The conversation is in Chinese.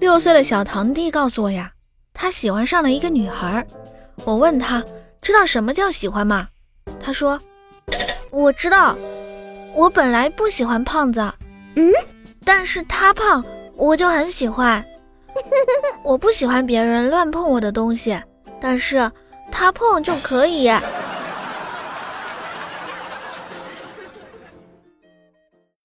六岁的小堂弟告诉我呀，他喜欢上了一个女孩。我问他知道什么叫喜欢吗？他说我知道，我本来不喜欢胖子。嗯，但是他胖，我就很喜欢。我不喜欢别人乱碰我的东西，但是他碰就可以。